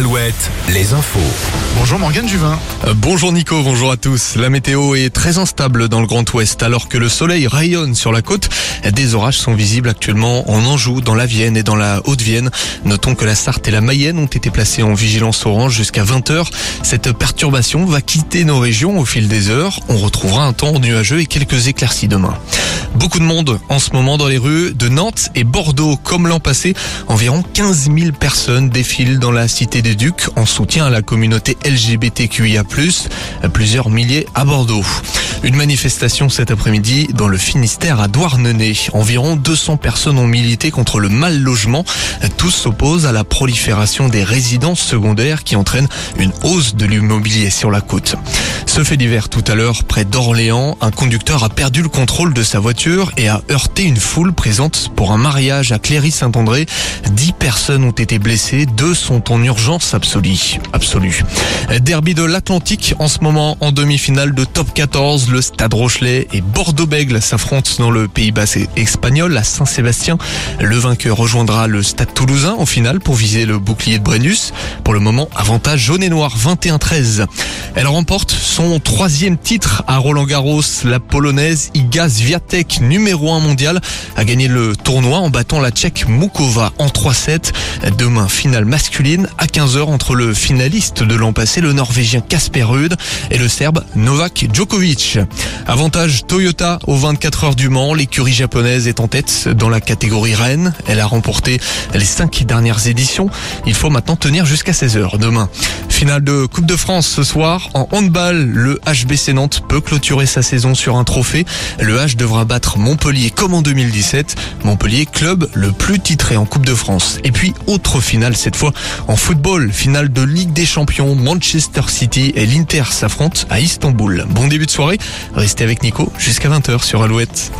Alouette, les infos. Bonjour Morgane Juvin. Euh, Bonjour Nico, bonjour à tous. La météo est très instable dans le Grand Ouest alors que le soleil rayonne sur la côte. Des orages sont visibles actuellement en Anjou, dans la Vienne et dans la Haute-Vienne. Notons que la Sarthe et la Mayenne ont été placées en vigilance orange jusqu'à 20h. Cette perturbation va quitter nos régions au fil des heures. On retrouvera un temps nuageux et quelques éclaircies demain. Beaucoup de monde en ce moment dans les rues de Nantes et Bordeaux. Comme l'an passé, environ 15 000 personnes défilent dans la Cité des En soutien à la communauté LGBTQIA+, plusieurs milliers à Bordeaux. Une manifestation cet après-midi dans le Finistère à Douarnenez. Environ 200 personnes ont milité contre le mal logement. Tous s'opposent à la prolifération des résidences secondaires qui entraîne une hausse de l'immobilier sur la côte. Ce fait divers tout à l'heure près d'Orléans, un conducteur a perdu le contrôle de sa voiture et a heurté une foule présente pour un mariage à Cléry-Saint-André. Dix personnes ont été blessées, deux sont en urgence absolue. absolue. Derby de l'Atlantique en ce moment en demi-finale de top 14. Le Stade Rochelet et Bordeaux-Bègle s'affrontent dans le Pays Basque espagnol à Saint-Sébastien. Le vainqueur rejoindra le Stade Toulousain en finale pour viser le bouclier de Brennus. Pour le moment, avantage jaune et noir 21-13. Elle remporte son troisième titre à Roland Garros. La polonaise Iga Swiatek, numéro 1 mondial, a gagné le tournoi en battant la tchèque Mukova en 3-7. Demain, finale masculine à 15h entre le finaliste de l'an passé, le norvégien Kasper Ruud, et le serbe Novak Djokovic. Avantage Toyota aux 24 heures du Mans. L'écurie japonaise est en tête dans la catégorie Rennes. Elle a remporté les cinq dernières éditions. Il faut maintenant tenir jusqu'à 16h demain finale de Coupe de France ce soir. En handball, le HBC Nantes peut clôturer sa saison sur un trophée. Le H devra battre Montpellier comme en 2017. Montpellier, club le plus titré en Coupe de France. Et puis, autre finale cette fois en football. Finale de Ligue des Champions. Manchester City et l'Inter s'affrontent à Istanbul. Bon début de soirée. Restez avec Nico jusqu'à 20h sur Alouette.